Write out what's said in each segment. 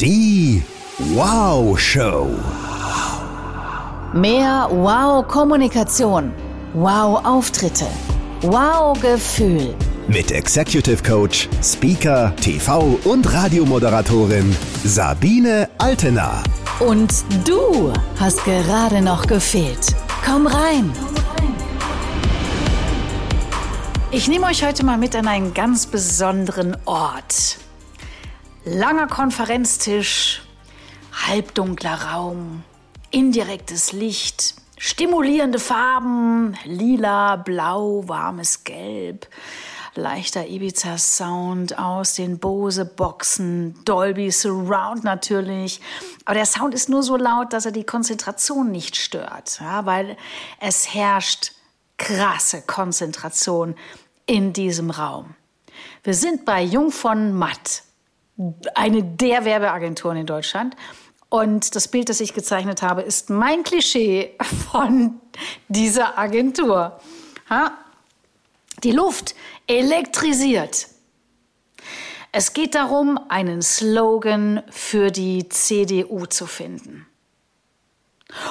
Die Wow Show. Mehr Wow-Kommunikation. Wow-Auftritte. Wow-Gefühl. Mit Executive Coach, Speaker, TV und Radiomoderatorin Sabine Altena. Und du hast gerade noch gefehlt. Komm rein. Ich nehme euch heute mal mit an einen ganz besonderen Ort. Langer Konferenztisch, halbdunkler Raum, indirektes Licht, stimulierende Farben, lila, blau, warmes Gelb, leichter Ibiza-Sound aus den Bose-Boxen, Dolby Surround natürlich. Aber der Sound ist nur so laut, dass er die Konzentration nicht stört, ja, weil es herrscht krasse Konzentration in diesem Raum. Wir sind bei Jung von Matt eine der Werbeagenturen in Deutschland. Und das Bild, das ich gezeichnet habe, ist mein Klischee von dieser Agentur. Ha? Die Luft elektrisiert. Es geht darum, einen Slogan für die CDU zu finden.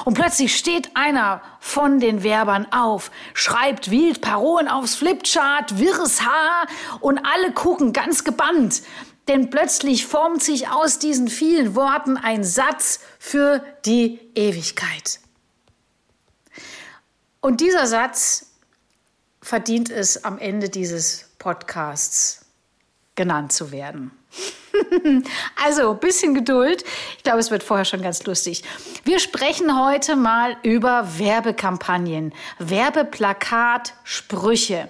Und plötzlich steht einer von den Werbern auf, schreibt wild Parolen aufs Flipchart, wirres Haar und alle gucken ganz gebannt. Denn plötzlich formt sich aus diesen vielen Worten ein Satz für die Ewigkeit. Und dieser Satz verdient es am Ende dieses Podcasts genannt zu werden. also, ein bisschen Geduld. Ich glaube, es wird vorher schon ganz lustig. Wir sprechen heute mal über Werbekampagnen, Werbeplakat, Sprüche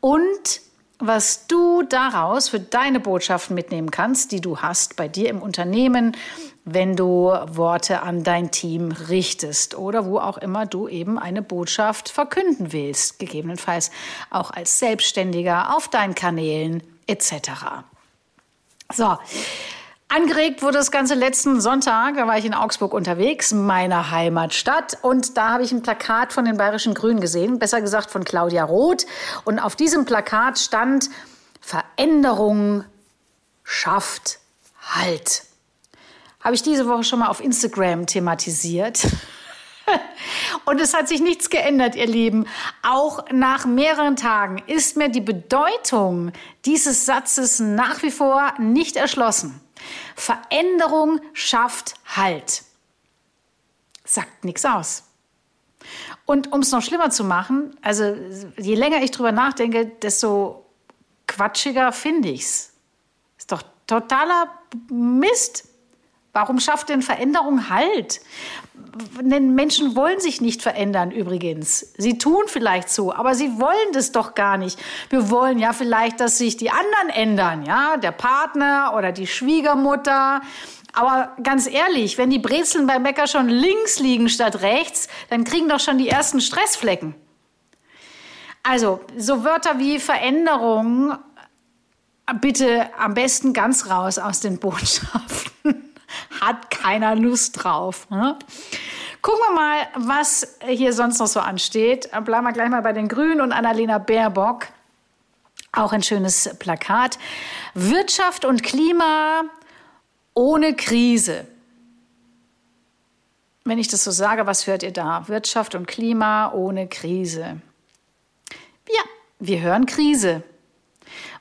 und was du daraus für deine Botschaften mitnehmen kannst, die du hast bei dir im Unternehmen, wenn du Worte an dein Team richtest oder wo auch immer du eben eine Botschaft verkünden willst, gegebenenfalls auch als Selbstständiger auf deinen Kanälen etc. So, Angeregt wurde das Ganze letzten Sonntag, da war ich in Augsburg unterwegs, meiner Heimatstadt. Und da habe ich ein Plakat von den Bayerischen Grünen gesehen, besser gesagt von Claudia Roth. Und auf diesem Plakat stand, Veränderung schafft Halt. Habe ich diese Woche schon mal auf Instagram thematisiert. Und es hat sich nichts geändert, ihr Lieben. Auch nach mehreren Tagen ist mir die Bedeutung dieses Satzes nach wie vor nicht erschlossen. Veränderung schafft Halt. Sagt nichts aus. Und um es noch schlimmer zu machen, also je länger ich drüber nachdenke, desto quatschiger finde ich's. Ist doch totaler Mist. Warum schafft denn Veränderung Halt? Denn Menschen wollen sich nicht verändern übrigens. Sie tun vielleicht so, aber sie wollen das doch gar nicht. Wir wollen ja vielleicht, dass sich die anderen ändern, ja, der Partner oder die Schwiegermutter. Aber ganz ehrlich, wenn die Brezeln beim Bäcker schon links liegen statt rechts, dann kriegen doch schon die ersten Stressflecken. Also, so Wörter wie Veränderung bitte am besten ganz raus aus den Botschaften hat keiner Lust drauf. Ne? Gucken wir mal, was hier sonst noch so ansteht. Bleiben wir gleich mal bei den Grünen und Annalena Baerbock. Auch ein schönes Plakat. Wirtschaft und Klima ohne Krise. Wenn ich das so sage, was hört ihr da? Wirtschaft und Klima ohne Krise. Ja, wir hören Krise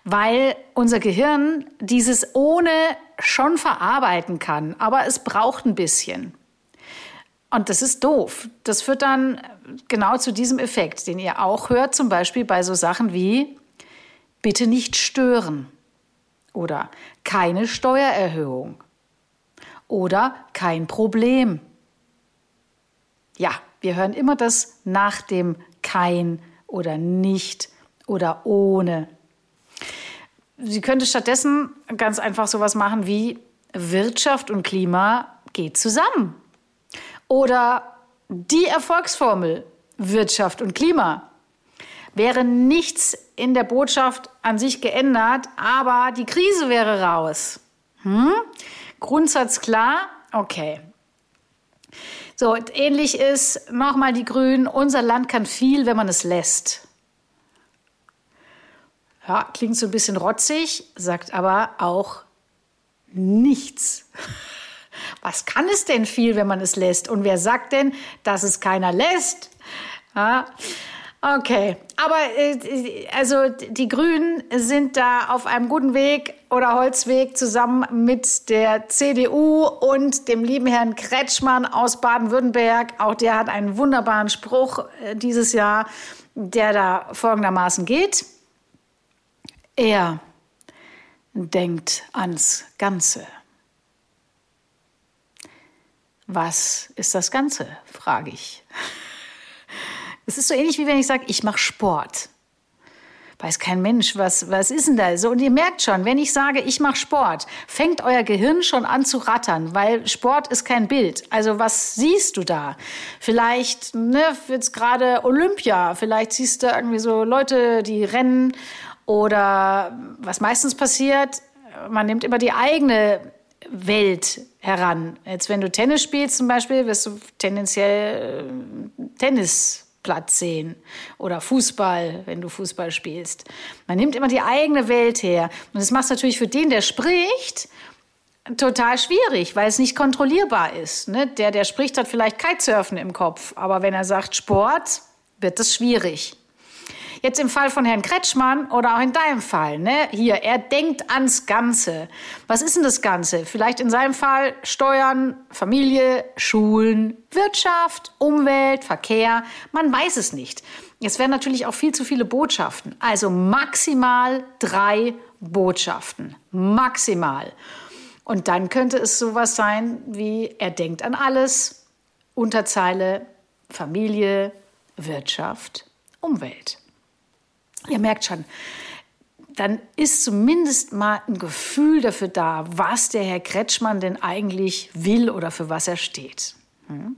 weil unser Gehirn dieses ohne schon verarbeiten kann, aber es braucht ein bisschen. Und das ist doof. Das führt dann genau zu diesem Effekt, den ihr auch hört, zum Beispiel bei so Sachen wie bitte nicht stören oder keine Steuererhöhung oder kein Problem. Ja, wir hören immer das nach dem kein oder nicht oder ohne. Sie könnte stattdessen ganz einfach sowas machen wie Wirtschaft und Klima geht zusammen. Oder die Erfolgsformel Wirtschaft und Klima. Wäre nichts in der Botschaft an sich geändert, aber die Krise wäre raus. Hm? Grundsatz klar? Okay. So, ähnlich ist nochmal die Grünen, unser Land kann viel, wenn man es lässt. Ja, klingt so ein bisschen rotzig, sagt aber auch nichts. Was kann es denn viel, wenn man es lässt? Und wer sagt denn, dass es keiner lässt? Ja. Okay, aber äh, also die Grünen sind da auf einem guten Weg oder Holzweg zusammen mit der CDU und dem lieben Herrn Kretschmann aus Baden-Württemberg. Auch der hat einen wunderbaren Spruch äh, dieses Jahr, der da folgendermaßen geht. Er denkt ans Ganze. Was ist das Ganze, frage ich. Es ist so ähnlich wie wenn ich sage, ich mache Sport. Weiß kein Mensch, was, was ist denn da? So, und ihr merkt schon, wenn ich sage, ich mache Sport, fängt euer Gehirn schon an zu rattern, weil Sport ist kein Bild. Also was siehst du da? Vielleicht ne, jetzt gerade Olympia, vielleicht siehst du irgendwie so Leute, die rennen oder was meistens passiert, man nimmt immer die eigene Welt heran. Jetzt, wenn du Tennis spielst zum Beispiel, wirst du tendenziell äh, Tennisplatz sehen oder Fußball, wenn du Fußball spielst. Man nimmt immer die eigene Welt her. Und das macht es natürlich für den, der spricht, total schwierig, weil es nicht kontrollierbar ist. Ne? Der, der spricht, hat vielleicht Kitesurfen im Kopf. Aber wenn er sagt Sport, wird es schwierig. Jetzt im Fall von Herrn Kretschmann oder auch in deinem Fall, ne? Hier, er denkt ans Ganze. Was ist denn das Ganze? Vielleicht in seinem Fall Steuern, Familie, Schulen, Wirtschaft, Umwelt, Verkehr. Man weiß es nicht. Es wären natürlich auch viel zu viele Botschaften. Also maximal drei Botschaften. Maximal. Und dann könnte es sowas sein wie, er denkt an alles. Unterzeile Familie, Wirtschaft, Umwelt. Ihr merkt schon, dann ist zumindest mal ein Gefühl dafür da, was der Herr Kretschmann denn eigentlich will oder für was er steht. Hm?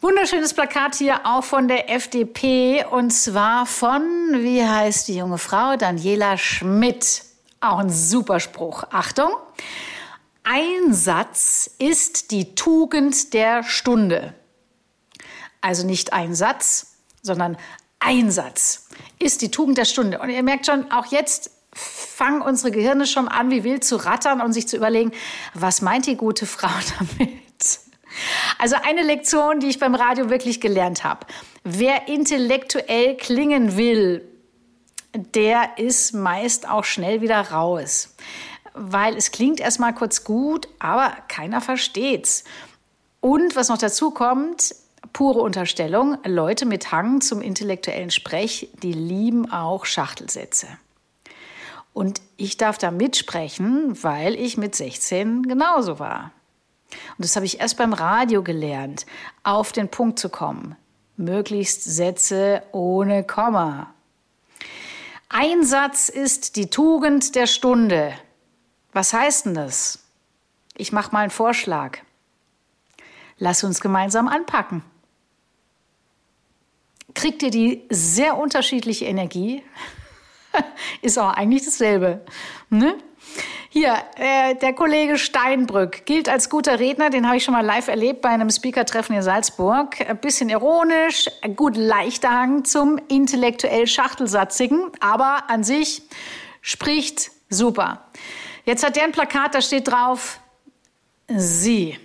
Wunderschönes Plakat hier auch von der FDP und zwar von, wie heißt die junge Frau, Daniela Schmidt. Auch ein super Spruch. Achtung! Einsatz ist die Tugend der Stunde. Also nicht ein Satz, sondern Einsatz ist die Tugend der Stunde. Und ihr merkt schon, auch jetzt fangen unsere Gehirne schon an, wie wild zu rattern und sich zu überlegen, was meint die gute Frau damit? Also eine Lektion, die ich beim Radio wirklich gelernt habe. Wer intellektuell klingen will, der ist meist auch schnell wieder raus. Weil es klingt erstmal kurz gut, aber keiner versteht's. Und was noch dazu kommt, pure Unterstellung. Leute mit Hang zum intellektuellen Sprech, die lieben auch Schachtelsätze. Und ich darf da mitsprechen, weil ich mit 16 genauso war. Und das habe ich erst beim Radio gelernt, auf den Punkt zu kommen. Möglichst Sätze ohne Komma. Einsatz ist die Tugend der Stunde. Was heißt denn das? Ich mache mal einen Vorschlag. Lass uns gemeinsam anpacken kriegt ihr die sehr unterschiedliche Energie. Ist auch eigentlich dasselbe. Ne? Hier, äh, der Kollege Steinbrück gilt als guter Redner, den habe ich schon mal live erlebt bei einem Speaker-Treffen in Salzburg. Ein bisschen ironisch, gut leichter Hang zum intellektuell Schachtelsatzigen, aber an sich spricht super. Jetzt hat der ein Plakat, da steht drauf, Sie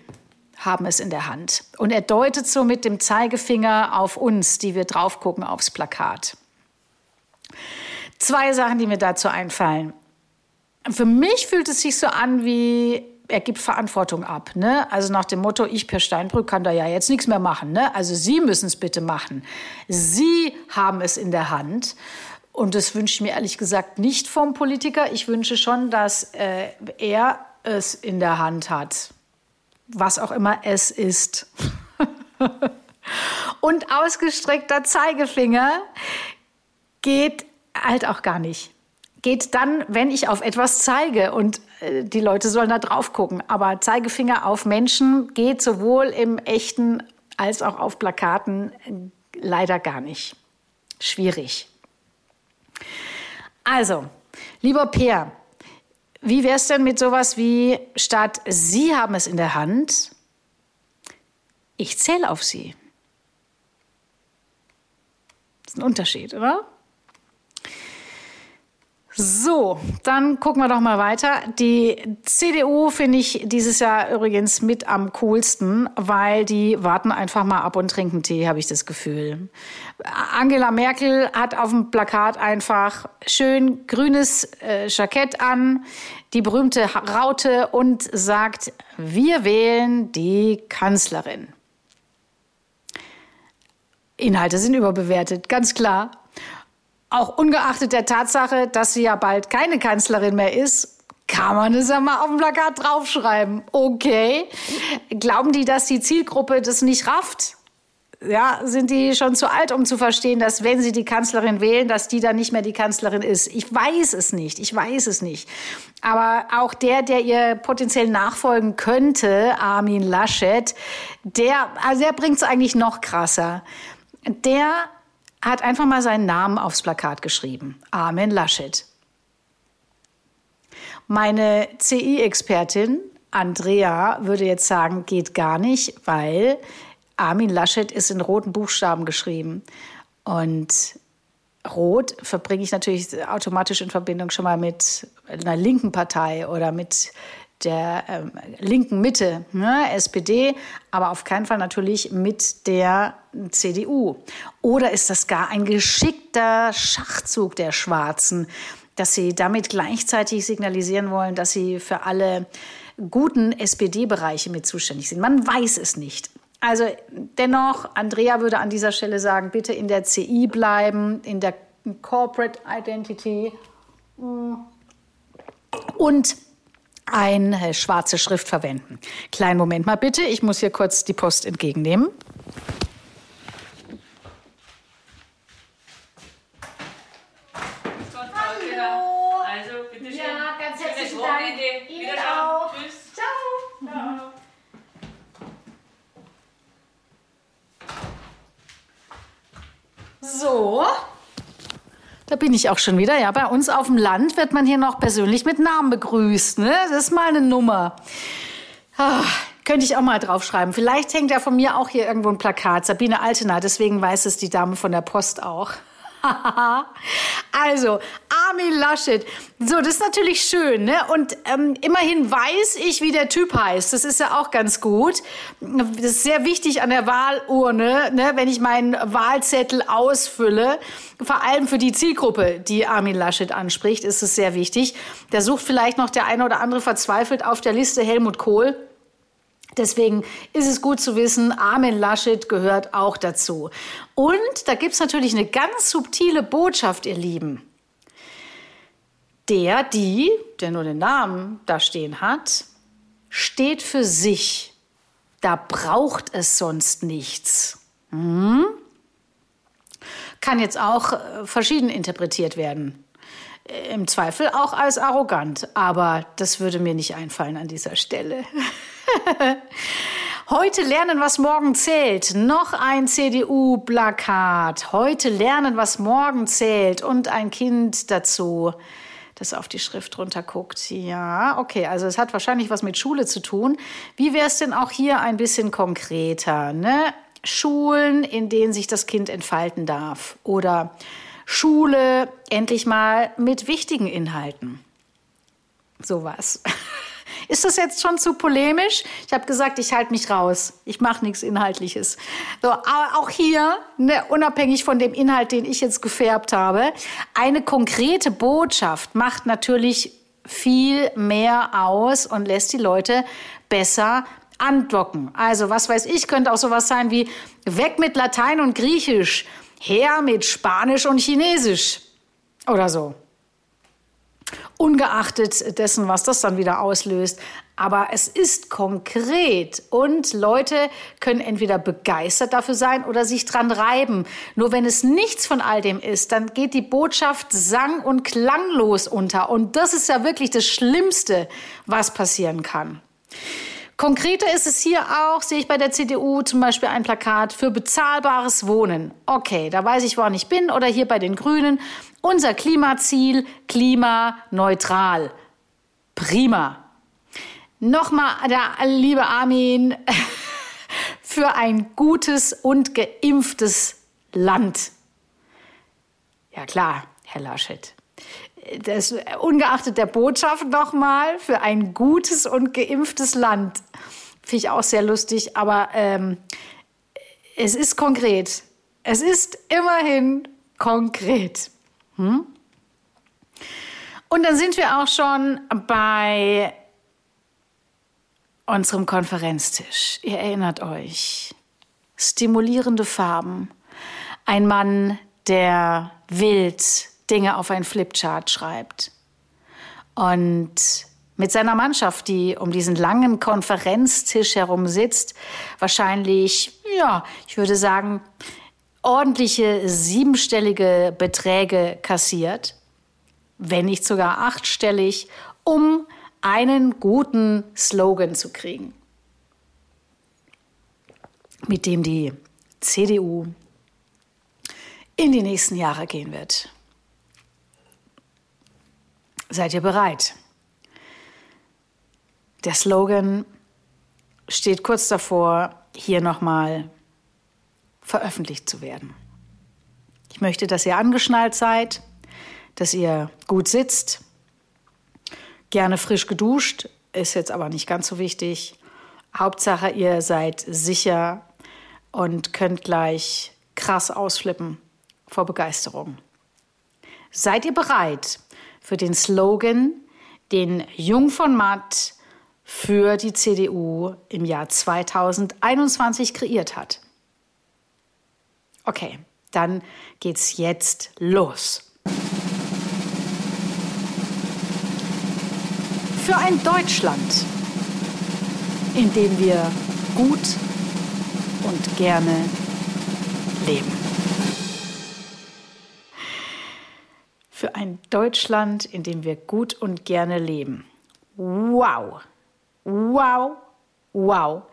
haben es in der Hand. Und er deutet so mit dem Zeigefinger auf uns, die wir drauf gucken aufs Plakat. Zwei Sachen, die mir dazu einfallen. Für mich fühlt es sich so an wie, er gibt Verantwortung ab. Ne? Also nach dem Motto, ich per Steinbrück kann da ja jetzt nichts mehr machen. Ne? Also Sie müssen es bitte machen. Sie haben es in der Hand. Und das wünsche ich mir ehrlich gesagt nicht vom Politiker. Ich wünsche schon, dass äh, er es in der Hand hat was auch immer es ist. Und ausgestreckter Zeigefinger geht halt auch gar nicht. Geht dann, wenn ich auf etwas zeige und äh, die Leute sollen da drauf gucken. Aber Zeigefinger auf Menschen geht sowohl im echten als auch auf Plakaten äh, leider gar nicht. Schwierig. Also, lieber Peer, wie wäre es denn mit sowas wie, statt Sie haben es in der Hand, ich zähle auf Sie? Das ist ein Unterschied, oder? So, dann gucken wir doch mal weiter. Die CDU finde ich dieses Jahr übrigens mit am coolsten, weil die warten einfach mal ab und trinken Tee, habe ich das Gefühl. Angela Merkel hat auf dem Plakat einfach schön grünes äh, Jackett an, die berühmte Raute und sagt, wir wählen die Kanzlerin. Inhalte sind überbewertet, ganz klar. Auch ungeachtet der Tatsache, dass sie ja bald keine Kanzlerin mehr ist, kann man es ja mal auf dem Plakat draufschreiben. Okay. Glauben die, dass die Zielgruppe das nicht rafft? Ja, sind die schon zu alt, um zu verstehen, dass wenn sie die Kanzlerin wählen, dass die dann nicht mehr die Kanzlerin ist? Ich weiß es nicht. Ich weiß es nicht. Aber auch der, der ihr potenziell nachfolgen könnte, Armin Laschet, der, also der bringt es eigentlich noch krasser. Der hat einfach mal seinen Namen aufs Plakat geschrieben. Armin Laschet. Meine CI-Expertin Andrea würde jetzt sagen, geht gar nicht, weil Armin Laschet ist in roten Buchstaben geschrieben. Und Rot verbringe ich natürlich automatisch in Verbindung schon mal mit einer linken Partei oder mit der ähm, linken Mitte, ne, SPD, aber auf keinen Fall natürlich mit der CDU. Oder ist das gar ein geschickter Schachzug der Schwarzen, dass sie damit gleichzeitig signalisieren wollen, dass sie für alle guten SPD-Bereiche mit zuständig sind? Man weiß es nicht. Also dennoch, Andrea würde an dieser Stelle sagen, bitte in der CI bleiben, in der Corporate Identity. Und eine schwarze Schrift verwenden. Kleinen Moment mal bitte, ich muss hier kurz die Post entgegennehmen. Hallo. Also, bitte schön. Ja, ganz herzlichen Dank. Ihnen auch. Tschüss. Ciao. Ciao. So, da bin ich auch schon wieder. Ja, bei uns auf dem Land wird man hier noch persönlich mit Namen begrüßt. Ne? Das ist mal eine Nummer. Ah, könnte ich auch mal draufschreiben. Vielleicht hängt ja von mir auch hier irgendwo ein Plakat. Sabine Altena, deswegen weiß es die Dame von der Post auch. also, Armin Laschet. So, das ist natürlich schön, ne? Und ähm, immerhin weiß ich, wie der Typ heißt. Das ist ja auch ganz gut. Das ist sehr wichtig an der Wahlurne, ne? wenn ich meinen Wahlzettel ausfülle. Vor allem für die Zielgruppe, die Armin Laschet anspricht, ist es sehr wichtig. Da sucht vielleicht noch der eine oder andere verzweifelt auf der Liste Helmut Kohl. Deswegen ist es gut zu wissen, Armin Laschet gehört auch dazu. Und da gibt es natürlich eine ganz subtile Botschaft, ihr Lieben. Der, die, der nur den Namen da stehen hat, steht für sich. Da braucht es sonst nichts. Hm? Kann jetzt auch äh, verschieden interpretiert werden. Im Zweifel auch als arrogant, aber das würde mir nicht einfallen an dieser Stelle. Heute lernen, was morgen zählt. Noch ein CDU-Plakat. Heute lernen, was morgen zählt. Und ein Kind dazu, das auf die Schrift runterguckt. Ja, okay, also es hat wahrscheinlich was mit Schule zu tun. Wie wäre es denn auch hier ein bisschen konkreter? Ne? Schulen, in denen sich das Kind entfalten darf. Oder Schule endlich mal mit wichtigen Inhalten. Sowas. Ist das jetzt schon zu polemisch? Ich habe gesagt, ich halte mich raus. Ich mache nichts Inhaltliches. So, aber auch hier, ne, unabhängig von dem Inhalt, den ich jetzt gefärbt habe, eine konkrete Botschaft macht natürlich viel mehr aus und lässt die Leute besser andocken. Also, was weiß ich, könnte auch sowas sein wie weg mit Latein und Griechisch, her mit Spanisch und Chinesisch oder so ungeachtet dessen, was das dann wieder auslöst. Aber es ist konkret und Leute können entweder begeistert dafür sein oder sich dran reiben. Nur wenn es nichts von all dem ist, dann geht die Botschaft sang- und klanglos unter. Und das ist ja wirklich das Schlimmste, was passieren kann. Konkreter ist es hier auch, sehe ich bei der CDU zum Beispiel ein Plakat für bezahlbares Wohnen. Okay, da weiß ich, woran ich bin. Oder hier bei den Grünen unser Klimaziel klimaneutral. Prima. Nochmal, der liebe Armin, für ein gutes und geimpftes Land. Ja klar, Herr Laschet. Das, ungeachtet der Botschaft nochmal, für ein gutes und geimpftes Land. Finde ich auch sehr lustig, aber ähm, es ist konkret. Es ist immerhin konkret. Hm? Und dann sind wir auch schon bei unserem Konferenztisch. Ihr erinnert euch. Stimulierende Farben. Ein Mann, der wild Dinge auf ein Flipchart schreibt. Und mit seiner Mannschaft, die um diesen langen Konferenztisch herum sitzt, wahrscheinlich, ja, ich würde sagen, ordentliche siebenstellige Beträge kassiert, wenn nicht sogar achtstellig, um einen guten Slogan zu kriegen, mit dem die CDU in die nächsten Jahre gehen wird. Seid ihr bereit? Der Slogan steht kurz davor, hier nochmal veröffentlicht zu werden. Ich möchte, dass ihr angeschnallt seid, dass ihr gut sitzt, gerne frisch geduscht, ist jetzt aber nicht ganz so wichtig. Hauptsache, ihr seid sicher und könnt gleich krass ausflippen vor Begeisterung. Seid ihr bereit für den Slogan, den Jung von Matt für die CDU im Jahr 2021 kreiert hat? Okay, dann geht's jetzt los. Für ein Deutschland, in dem wir gut und gerne leben. Ein Deutschland, in dem wir gut und gerne leben. Wow, wow, wow.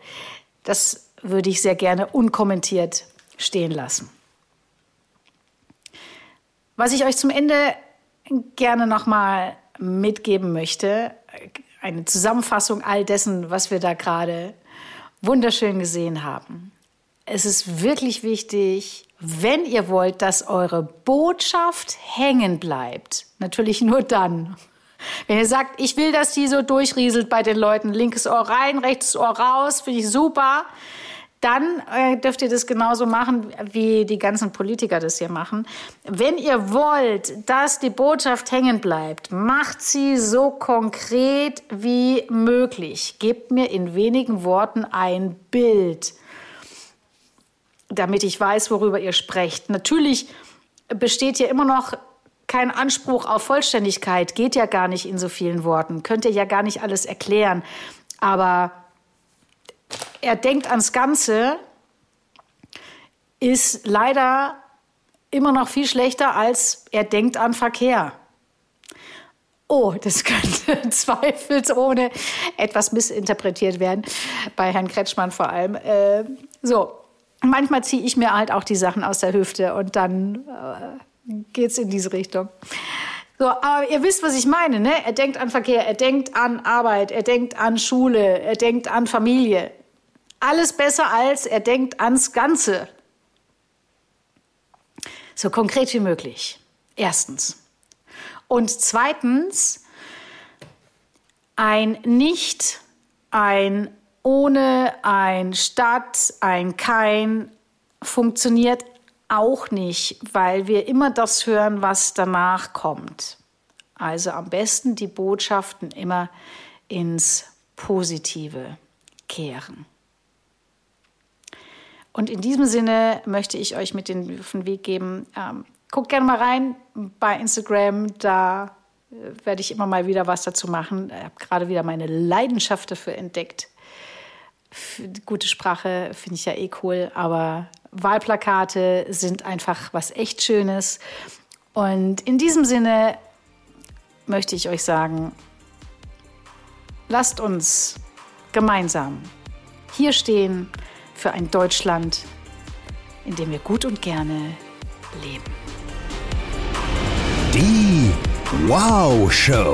Das würde ich sehr gerne unkommentiert stehen lassen. Was ich euch zum Ende gerne nochmal mitgeben möchte, eine Zusammenfassung all dessen, was wir da gerade wunderschön gesehen haben. Es ist wirklich wichtig, wenn ihr wollt, dass eure Botschaft hängen bleibt, natürlich nur dann, wenn ihr sagt, ich will, dass die so durchrieselt bei den Leuten, linkes Ohr rein, rechtes Ohr raus, finde ich super, dann äh, dürft ihr das genauso machen, wie die ganzen Politiker das hier machen. Wenn ihr wollt, dass die Botschaft hängen bleibt, macht sie so konkret wie möglich. Gebt mir in wenigen Worten ein Bild, damit ich weiß, worüber ihr sprecht. Natürlich besteht hier immer noch kein Anspruch auf Vollständigkeit, geht ja gar nicht in so vielen Worten, könnt ihr ja gar nicht alles erklären. Aber er denkt ans Ganze, ist leider immer noch viel schlechter als er denkt an Verkehr. Oh, das könnte zweifelsohne etwas missinterpretiert werden, bei Herrn Kretschmann vor allem. Äh, so, manchmal ziehe ich mir halt auch die Sachen aus der Hüfte und dann äh, geht es in diese Richtung. So, aber ihr wisst, was ich meine, ne? Er denkt an Verkehr, er denkt an Arbeit, er denkt an Schule, er denkt an Familie. Alles besser als er denkt ans Ganze. So konkret wie möglich. Erstens. Und zweitens, ein Nicht, ein ohne, ein Statt, ein Kein funktioniert auch nicht, weil wir immer das hören, was danach kommt. Also am besten die Botschaften immer ins Positive kehren. Und in diesem Sinne möchte ich euch mit den, auf den Weg geben. Ähm, guckt gerne mal rein bei Instagram, da äh, werde ich immer mal wieder was dazu machen. Ich habe gerade wieder meine Leidenschaft dafür entdeckt. Gute Sprache finde ich ja eh cool, aber Wahlplakate sind einfach was echt Schönes. Und in diesem Sinne möchte ich euch sagen, lasst uns gemeinsam hier stehen für ein Deutschland, in dem wir gut und gerne leben. Die Wow Show.